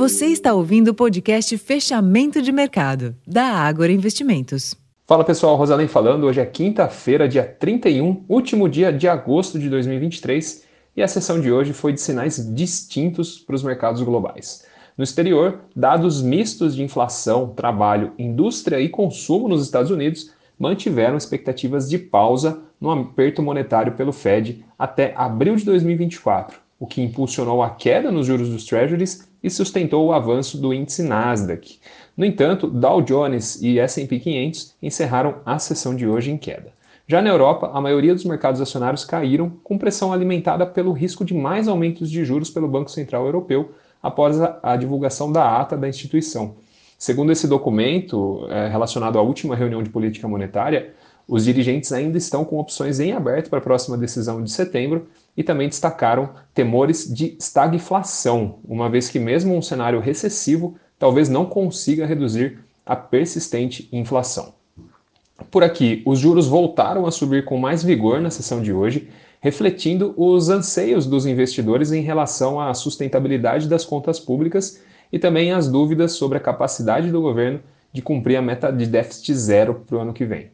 Você está ouvindo o podcast Fechamento de Mercado, da Ágora Investimentos. Fala pessoal, Rosalém falando. Hoje é quinta-feira, dia 31, último dia de agosto de 2023, e a sessão de hoje foi de sinais distintos para os mercados globais. No exterior, dados mistos de inflação, trabalho, indústria e consumo nos Estados Unidos mantiveram expectativas de pausa no aperto monetário pelo Fed até abril de 2024, o que impulsionou a queda nos juros dos Treasuries e sustentou o avanço do índice Nasdaq. No entanto, Dow Jones e S&P 500 encerraram a sessão de hoje em queda. Já na Europa, a maioria dos mercados acionários caíram, com pressão alimentada pelo risco de mais aumentos de juros pelo Banco Central Europeu após a, divulgação da ata da instituição. Segundo esse documento, é, relacionado à última reunião de política monetária, os dirigentes ainda estão com opções em aberto para a próxima decisão de setembro e também destacaram temores de estagflação, uma vez que, mesmo um cenário recessivo, talvez não consiga reduzir a persistente inflação. Por aqui, os juros voltaram a subir com mais vigor na sessão de hoje, refletindo os anseios dos investidores em relação à sustentabilidade das contas públicas e também as dúvidas sobre a capacidade do governo de cumprir a meta de déficit zero para o ano que vem.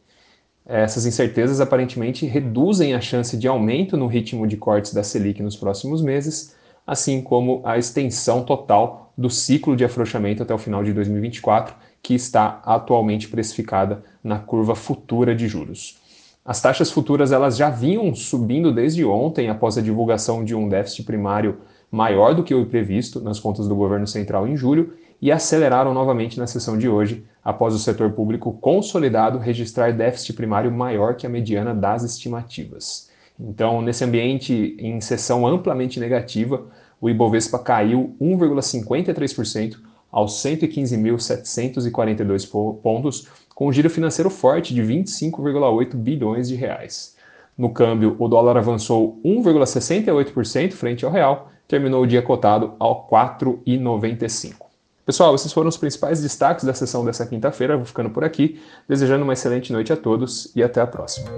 Essas incertezas aparentemente reduzem a chance de aumento no ritmo de cortes da Selic nos próximos meses, assim como a extensão total do ciclo de afrouxamento até o final de 2024, que está atualmente precificada na curva futura de juros. As taxas futuras elas já vinham subindo desde ontem após a divulgação de um déficit primário maior do que o previsto nas contas do governo central em julho e aceleraram novamente na sessão de hoje, após o setor público consolidado registrar déficit primário maior que a mediana das estimativas. Então, nesse ambiente em sessão amplamente negativa, o Ibovespa caiu 1,53% aos 115.742 pontos, com um giro financeiro forte de 25,8 bilhões de reais. No câmbio, o dólar avançou 1,68% frente ao real terminou o dia cotado ao 4,95. Pessoal, esses foram os principais destaques da sessão dessa quinta-feira. Vou ficando por aqui, desejando uma excelente noite a todos e até a próxima.